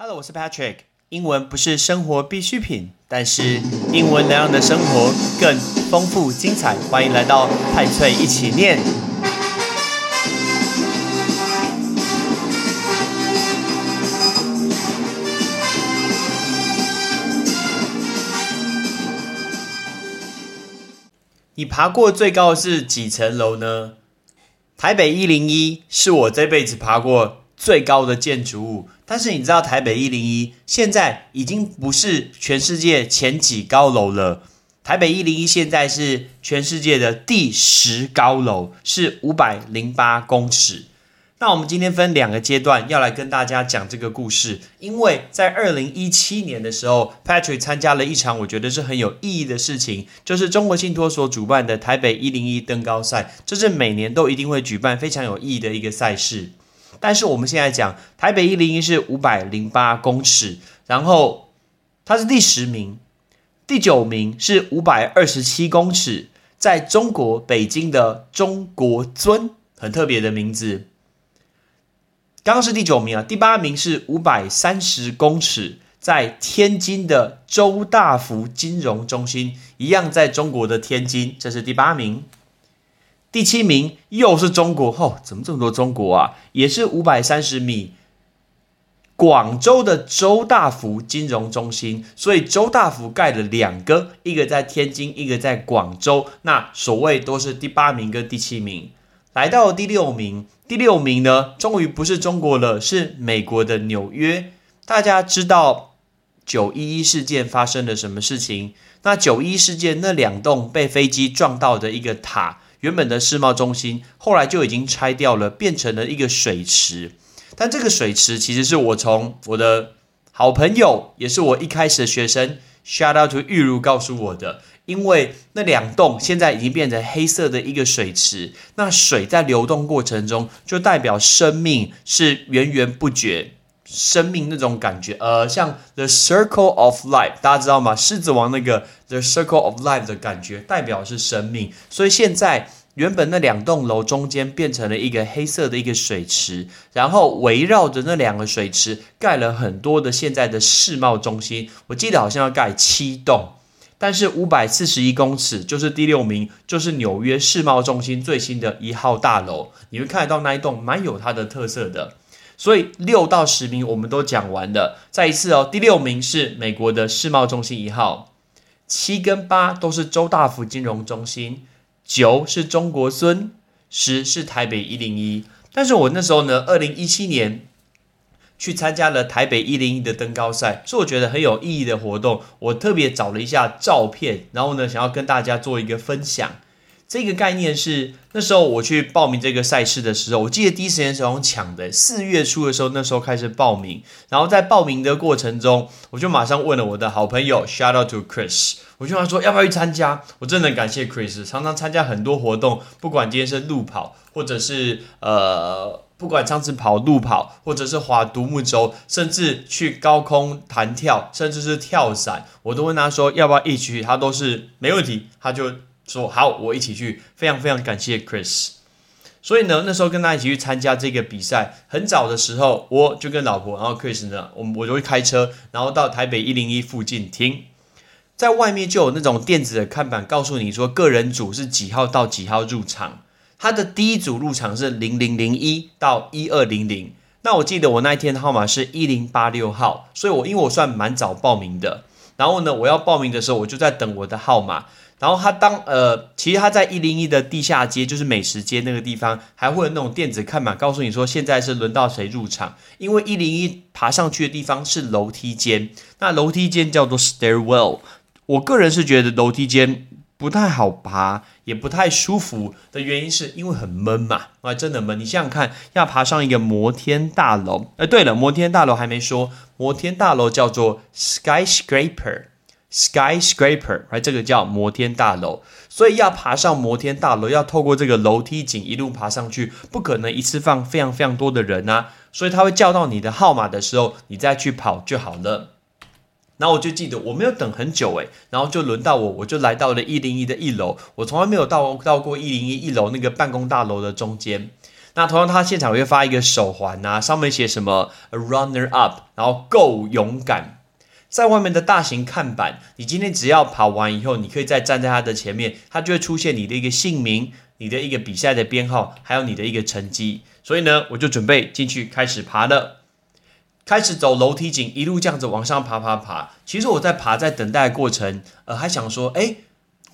Hello，我是 Patrick。英文不是生活必需品，但是英文能让你的生活更丰富精彩。欢迎来到派翠一起念。你爬过最高是几层楼呢？台北一零一是我这辈子爬过最高的建筑物。但是你知道台北一零一现在已经不是全世界前几高楼了，台北一零一现在是全世界的第十高楼，是五百零八公尺。那我们今天分两个阶段要来跟大家讲这个故事，因为在二零一七年的时候，Patrick 参加了一场我觉得是很有意义的事情，就是中国信托所主办的台北一零一登高赛，这是每年都一定会举办非常有意义的一个赛事。但是我们现在讲台北一零一是五百零八公尺，然后它是第十名，第九名是五百二十七公尺，在中国北京的中国尊，很特别的名字。刚刚是第九名啊，第八名是五百三十公尺，在天津的周大福金融中心，一样在中国的天津，这是第八名。第七名又是中国，哦，怎么这么多中国啊？也是五百三十米，广州的周大福金融中心。所以周大福盖了两个，一个在天津，一个在广州。那所谓都是第八名跟第七名，来到第六名。第六名呢，终于不是中国了，是美国的纽约。大家知道九一一事件发生了什么事情？那九一事件那两栋被飞机撞到的一个塔。原本的世贸中心后来就已经拆掉了，变成了一个水池。但这个水池其实是我从我的好朋友，也是我一开始的学生，shout out to 玉如告诉我的。因为那两栋现在已经变成黑色的一个水池，那水在流动过程中就代表生命是源源不绝，生命那种感觉。呃，像 the circle of life，大家知道吗？狮子王那个 the circle of life 的感觉，代表是生命。所以现在。原本那两栋楼中间变成了一个黑色的一个水池，然后围绕着那两个水池盖了很多的现在的世贸中心。我记得好像要盖七栋，但是五百四十一公尺就是第六名，就是纽约世贸中心最新的一号大楼。你会看得到那一栋蛮有它的特色的。所以六到十名我们都讲完了。再一次哦，第六名是美国的世贸中心一号，七跟八都是周大福金融中心。九是中国孙，十是台北一零一。但是我那时候呢，二零一七年去参加了台北一零一的登高赛，是我觉得很有意义的活动。我特别找了一下照片，然后呢，想要跟大家做一个分享。这个概念是那时候我去报名这个赛事的时候，我记得第一时间是用抢的。四月初的时候，那时候开始报名，然后在报名的过程中，我就马上问了我的好朋友，shout out to Chris，我就跟他说要不要去参加。我真的感谢 Chris，常常参加很多活动，不管今天是路跑，或者是呃，不管上次跑路跑，或者是划独木舟，甚至去高空弹跳，甚至是跳伞，我都问他说要不要一起去，他都是没问题，他就。说好，我一起去，非常非常感谢 Chris。所以呢，那时候跟他一起去参加这个比赛，很早的时候，我就跟老婆，然后 Chris 呢，我我就会开车，然后到台北一零一附近停，在外面就有那种电子的看板，告诉你说个人组是几号到几号入场。他的第一组入场是零零零一到一二零零，那我记得我那一天的号码是一零八六号，所以我因为我算蛮早报名的，然后呢，我要报名的时候，我就在等我的号码。然后他当呃，其实他在一零一的地下街，就是美食街那个地方，还会有那种电子看板，告诉你说现在是轮到谁入场。因为一零一爬上去的地方是楼梯间，那楼梯间叫做 stairwell。我个人是觉得楼梯间不太好爬，也不太舒服的原因，是因为很闷嘛，啊，真的闷。你想想看，要爬上一个摩天大楼，哎，对了，摩天大楼还没说，摩天大楼叫做 skyscraper。Skyscraper，哎，这个叫摩天大楼，所以要爬上摩天大楼，要透过这个楼梯井一路爬上去，不可能一次放非常非常多的人啊，所以他会叫到你的号码的时候，你再去跑就好了。然后我就记得我没有等很久诶，然后就轮到我，我就来到了一零一的一楼，我从来没有到到过一零一一楼那个办公大楼的中间。那同样，他现场会发一个手环啊，上面写什么 “runner up”，然后够勇敢。在外面的大型看板，你今天只要跑完以后，你可以再站在它的前面，它就会出现你的一个姓名、你的一个比赛的编号，还有你的一个成绩。所以呢，我就准备进去开始爬了，开始走楼梯井，一路这样子往上爬爬爬。其实我在爬，在等待过程，呃，还想说，哎，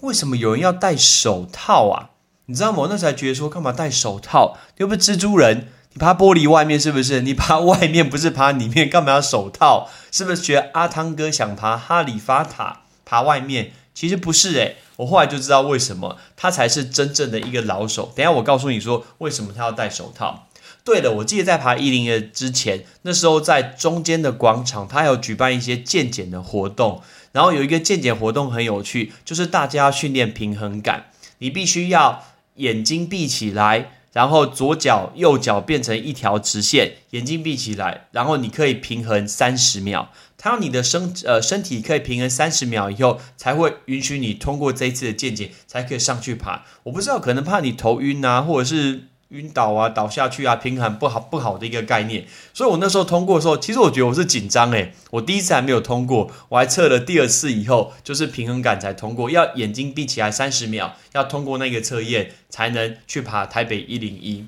为什么有人要戴手套啊？你知道吗？我那时候还觉得说，干嘛戴手套？又不是蜘蛛人。你爬玻璃外面是不是？你爬外面不是爬里面？干嘛要手套？是不是学阿汤哥想爬哈利法塔爬外面？其实不是诶，我后来就知道为什么他才是真正的一个老手。等下我告诉你说为什么他要戴手套。对了，我记得在爬一零二之前，那时候在中间的广场，他有举办一些健检的活动。然后有一个健检活动很有趣，就是大家要训练平衡感，你必须要眼睛闭起来。然后左脚右脚变成一条直线，眼睛闭起来，然后你可以平衡三十秒。它让你的身呃身体可以平衡三十秒以后，才会允许你通过这一次的见解，才可以上去爬。我不知道，可能怕你头晕啊，或者是。晕倒啊，倒下去啊，平衡不好不好的一个概念，所以我那时候通过的时候，其实我觉得我是紧张诶，我第一次还没有通过，我还测了第二次以后，就是平衡感才通过，要眼睛闭起来三十秒，要通过那个测验才能去爬台北一零一，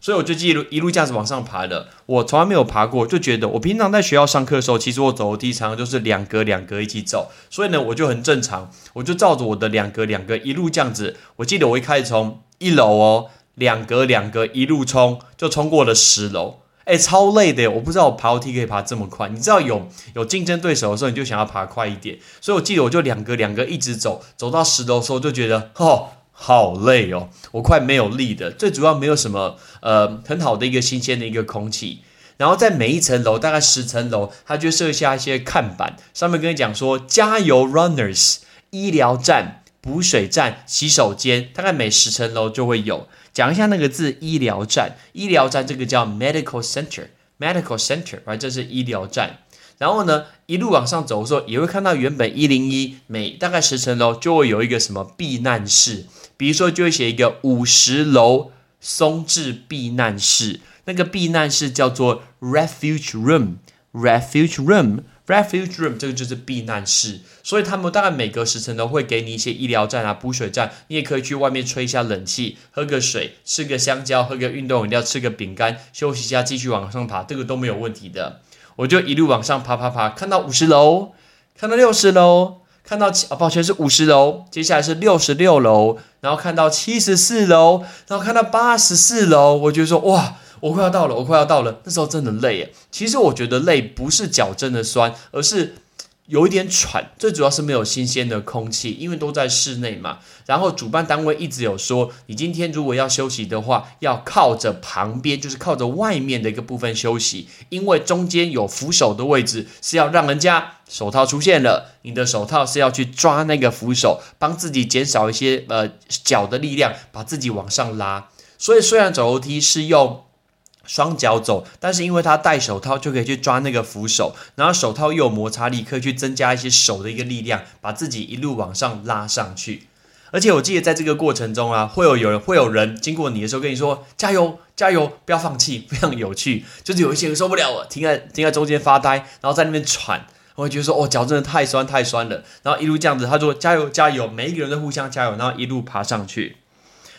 所以我就一路一路这样子往上爬的，我从来没有爬过，就觉得我平常在学校上课的时候，其实我走楼梯常常就是两格两格一起走，所以呢我就很正常，我就照着我的两格两格一路这样子，我记得我一开始从一楼哦。两格两格一路冲，就冲过了十楼，哎，超累的！我不知道我爬楼梯可以爬这么快。你知道有有竞争对手的时候，你就想要爬快一点。所以我记得我就两格两格一直走，走到十楼的时候就觉得哦，好累哦，我快没有力的。最主要没有什么呃很好的一个新鲜的一个空气。然后在每一层楼，大概十层楼，它就设下一些看板，上面跟你讲说加油，runners，医疗站、补水站、洗手间，大概每十层楼就会有。讲一下那个字，医疗站。医疗站这个叫 medical center，medical center，完这是医疗站。然后呢，一路往上走的时候，也会看到原本一零一每大概十层楼就会有一个什么避难室，比如说就会写一个五十楼松治避难室，那个避难室叫做 refuge room，refuge room。Refuge room 这个就是避难室，所以他们大概每隔十层都会给你一些医疗站啊、补水站，你也可以去外面吹一下冷气，喝个水，吃个香蕉，喝个运动饮料，吃个饼干，休息一下，继续往上爬，这个都没有问题的。我就一路往上爬爬爬，看到五十楼，看到六十楼，看到七，抱歉是五十楼，接下来是六十六楼，然后看到七十四楼，然后看到八十四楼，我就说哇。我快要到了，我快要到了。那时候真的累耶。其实我觉得累不是脚真的酸，而是有一点喘。最主要是没有新鲜的空气，因为都在室内嘛。然后主办单位一直有说，你今天如果要休息的话，要靠着旁边，就是靠着外面的一个部分休息，因为中间有扶手的位置是要让人家手套出现了，你的手套是要去抓那个扶手，帮自己减少一些呃脚的力量，把自己往上拉。所以虽然走楼梯是用。双脚走，但是因为他戴手套，就可以去抓那个扶手，然后手套又有摩擦力，可以去增加一些手的一个力量，把自己一路往上拉上去。而且我记得在这个过程中啊，会有有人会有人经过你的时候跟你说：“加油，加油，不要放弃，非常有趣。”就是有一些人受不了了，停在停在中间发呆，然后在那边喘，我会觉得说：“哦，脚真的太酸太酸了。”然后一路这样子，他说：“加油，加油！”每一个人都互相加油，然后一路爬上去，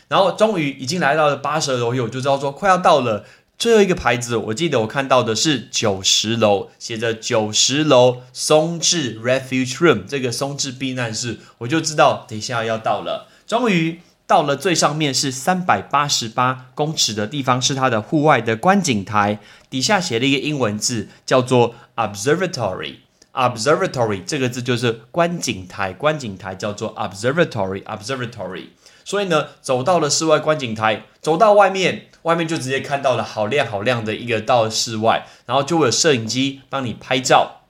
然后终于已经来到了八十楼，我就知道说快要到了。最后一个牌子，我记得我看到的是九十楼，写着九十楼松治 Refuge Room，这个松治避难室，我就知道等一下要到了。终于到了最上面是三百八十八公尺的地方，是它的户外的观景台，底下写了一个英文字，叫做 Observatory。Observatory 这个字就是观景台，观景台叫做 Observatory，Observatory。所以呢，走到了室外观景台，走到外面，外面就直接看到了好亮好亮的一个到室外，然后就会有摄影机帮你拍照，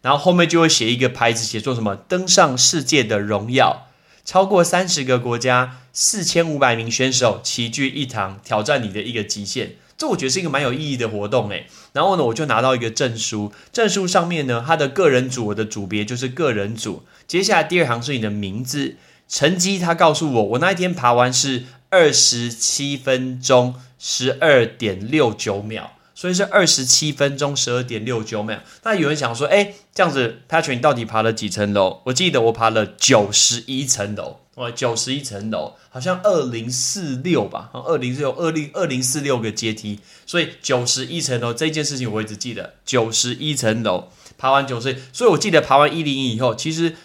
然后后面就会写一个牌子，写做什么登上世界的荣耀，超过三十个国家，四千五百名选手齐聚一堂，挑战你的一个极限。这我觉得是一个蛮有意义的活动诶。然后呢，我就拿到一个证书，证书上面呢，它的个人组我的组别就是个人组，接下来第二行是你的名字。成绩他告诉我，我那一天爬完是二十七分钟十二点六九秒。所以是二十七分钟十二点六九秒。那有人想说，哎，这样子，Patrick 你到底爬了几层楼？我记得我爬了九十一层楼，哇，九十一层楼，好像二零四六吧，二零四六二零二零四六个阶梯。所以九十一层楼这件事情我一直记得，九十一层楼爬完九十，所以我记得爬完一零一以后，其实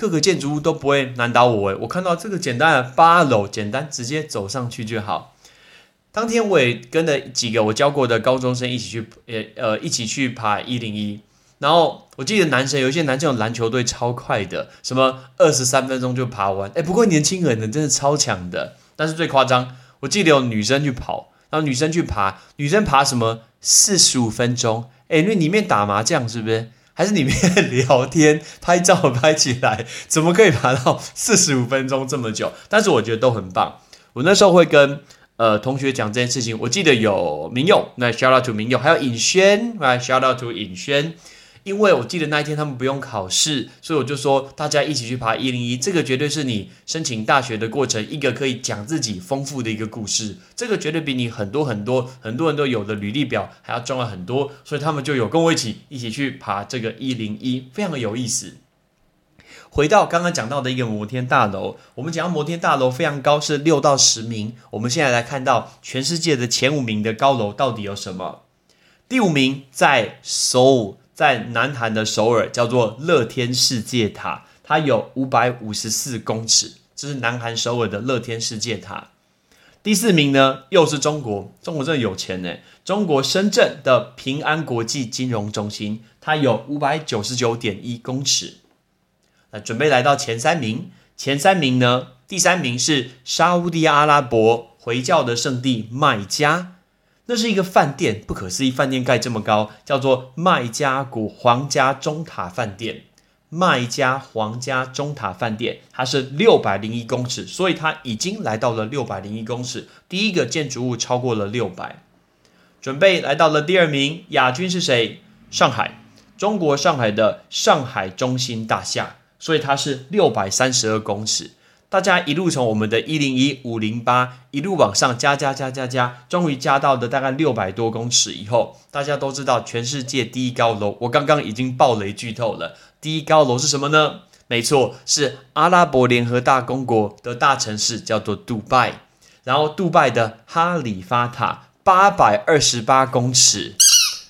各个建筑物都不会难倒我。诶，我看到这个简单的八楼，简单直接走上去就好。当天我也跟了几个我教过的高中生一起去，呃呃，一起去爬一零一。然后我记得男生有一些男生有篮球队超快的，什么二十三分钟就爬完。哎，不过年轻人呢真的超强的。但是最夸张，我记得有女生去跑，然后女生去爬，女生爬什么四十五分钟？哎，因为里面打麻将是不是？还是里面聊天、拍照拍起来，怎么可以爬到四十五分钟这么久？但是我觉得都很棒。我那时候会跟。呃，同学讲这件事情，我记得有明佑，那 shout out to 明佑，还有尹轩，来 shout out to 尹轩，因为我记得那一天他们不用考试，所以我就说大家一起去爬一零一，这个绝对是你申请大学的过程一个可以讲自己丰富的一个故事，这个绝对比你很多很多很多人都有的履历表还要重要很多，所以他们就有跟我一起一起去爬这个一零一，非常的有意思。回到刚刚讲到的一个摩天大楼，我们讲到摩天大楼非常高，是六到十名。我们现在来看到全世界的前五名的高楼到底有什么？第五名在首尔，在南韩的首尔，叫做乐天世界塔，它有五百五十四公尺，这是南韩首尔的乐天世界塔。第四名呢，又是中国，中国真的有钱呢。中国深圳的平安国际金融中心，它有五百九十九点一公尺。那准备来到前三名，前三名呢？第三名是沙地阿拉伯回教的圣地麦加，那是一个饭店，不可思议，饭店盖这么高，叫做麦加古皇家中塔饭店。麦加皇家中塔饭店，它是六百零一公尺，所以它已经来到了六百零一公尺，第一个建筑物超过了六百。准备来到了第二名，亚军是谁？上海，中国上海的上海中心大厦。所以它是六百三十二公尺，大家一路从我们的一零一五零八一路往上加加加加加，终于加到的大概六百多公尺以后，大家都知道全世界第一高楼，我刚刚已经爆雷剧透了。第一高楼是什么呢？没错，是阿拉伯联合大公国的大城市，叫做杜拜。然后杜拜的哈里发塔八百二十八公尺，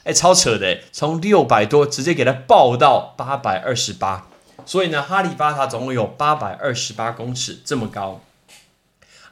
哎，超扯的，从六百多直接给它爆到八百二十八。所以呢，哈利法塔总共有八百二十八公尺这么高。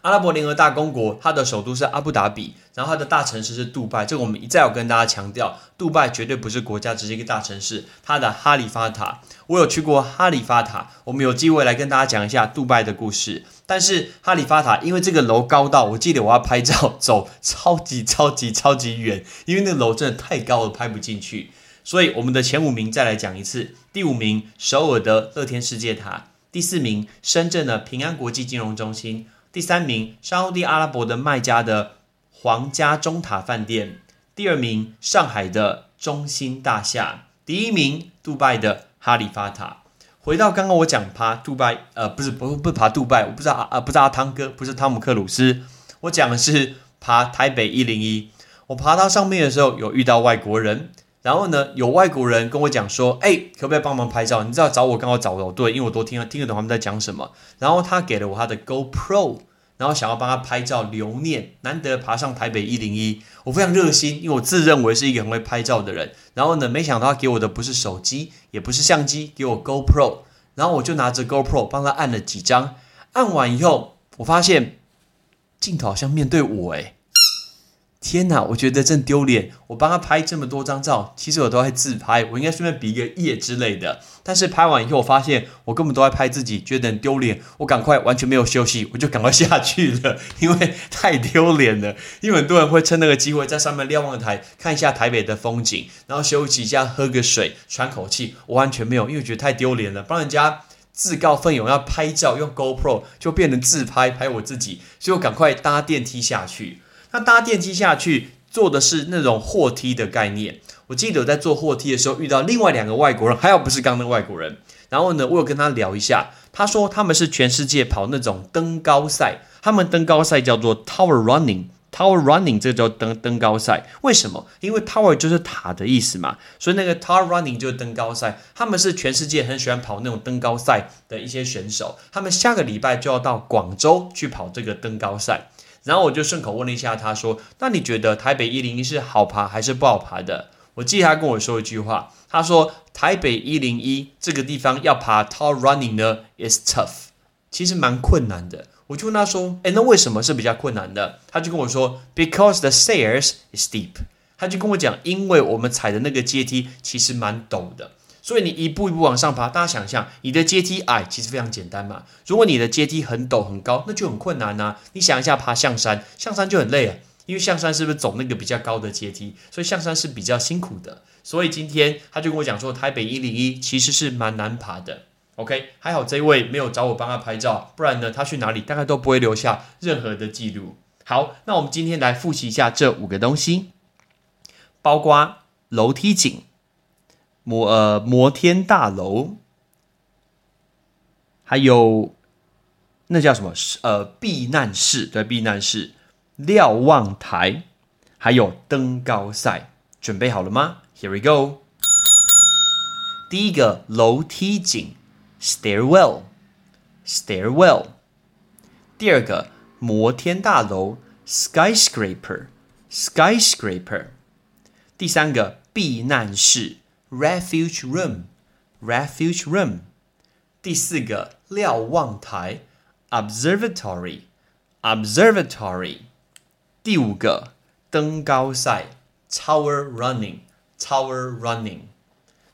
阿拉伯联合大公国，它的首都是阿布达比，然后它的大城市是杜拜。这个我们一再有跟大家强调，杜拜绝对不是国家，只是一个大城市。它的哈利法塔，我有去过哈利法塔，我们有机会来跟大家讲一下杜拜的故事。但是哈利法塔，因为这个楼高到，我记得我要拍照走超级超级超级远，因为那楼真的太高了，拍不进去。所以我们的前五名再来讲一次：第五名首尔的乐天世界塔，第四名深圳的平安国际金融中心，第三名沙地阿拉伯的麦加的皇家中塔饭店，第二名上海的中心大厦，第一名杜拜的哈利法塔。回到刚刚我讲爬杜拜，呃，不是不不爬杜拜，我不知道啊，不知道汤哥，不是汤姆克鲁斯，我讲的是爬台北一零一。我爬到上面的时候，有遇到外国人。然后呢，有外国人跟我讲说：“哎，可不可以帮忙拍照？你知道找我刚好找我对，因为我都听听得懂他们在讲什么。”然后他给了我他的 GoPro，然后想要帮他拍照留念。难得爬上台北一零一，我非常热心，因为我自认为是一个很会拍照的人。然后呢，没想到他给我的不是手机，也不是相机，给我 GoPro。然后我就拿着 GoPro 帮他按了几张，按完以后，我发现镜头好像面对我，哎。天哪，我觉得真丢脸！我帮他拍这么多张照，其实我都在自拍，我应该顺便比一个耶之类的。但是拍完以后，我发现我根本都在拍自己，觉得很丢脸。我赶快完全没有休息，我就赶快下去了，因为太丢脸了。因为很多人会趁那个机会在上面瞭望台看一下台北的风景，然后休息一下，喝个水，喘口气。我完全没有，因为觉得太丢脸了，帮人家自告奋勇要拍照，用 GoPro 就变成自拍拍我自己，所以我赶快搭电梯下去。那搭电梯下去，坐的是那种货梯的概念。我记得我在坐货梯的时候遇到另外两个外国人，还有不是刚那个外国人，然后呢，我有跟他聊一下，他说他们是全世界跑那种登高赛，他们登高赛叫做 Tower Running。Tower Running 这叫登登高赛，为什么？因为 Tower 就是塔的意思嘛，所以那个 Tower Running 就是登高赛。他们是全世界很喜欢跑那种登高赛的一些选手，他们下个礼拜就要到广州去跑这个登高赛。然后我就顺口问了一下，他说：“那你觉得台北一零一是好爬还是不好爬的？”我记得他跟我说一句话，他说：“台北一零一这个地方要爬，tall running 呢，is tough，其实蛮困难的。”我就问他说：“哎，那为什么是比较困难的？”他就跟我说：“Because the stairs is steep。”他就跟我讲：“因为我们踩的那个阶梯其实蛮陡的，所以你一步一步往上爬。大家想象，你的阶梯矮，其实非常简单嘛。如果你的阶梯很陡很高，那就很困难呐。你想一下，爬象山，象山就很累啊，因为象山是不是走那个比较高的阶梯？所以象山是比较辛苦的。所以今天他就跟我讲说，台北一零一其实是蛮难爬的。” OK，还好这一位没有找我帮他拍照，不然呢，他去哪里大概都不会留下任何的记录。好，那我们今天来复习一下这五个东西，包括楼梯井、摩呃摩天大楼，还有那叫什么呃避难室，对，避难室、瞭望台，还有登高赛，准备好了吗？Here we go。第一个楼梯井。stairwell stairwell，第二个摩天大楼 skyscraper skyscraper，第三个避难室 refuge room refuge room，第四个瞭望台 observatory observatory，第五个登高赛 tower running tower running。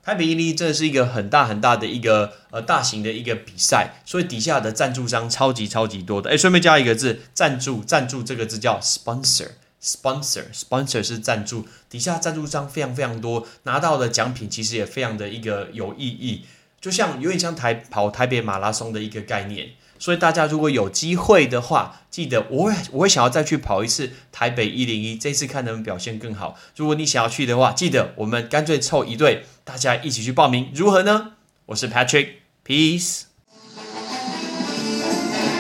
台北一零一真的是一个很大很大的一个呃大型的一个比赛，所以底下的赞助商超级超级多的。哎，顺便加一个字，赞助赞助这个字叫 sponsor sponsor sponsor 是赞助，底下赞助商非常非常多，拿到的奖品其实也非常的一个有意义，就像有点像台跑台北马拉松的一个概念。所以大家如果有机会的话，记得我会我会想要再去跑一次台北一零一，这次看能不能表现更好。如果你想要去的话，记得我们干脆凑一队，大家一起去报名，如何呢？我是 Patrick，Peace。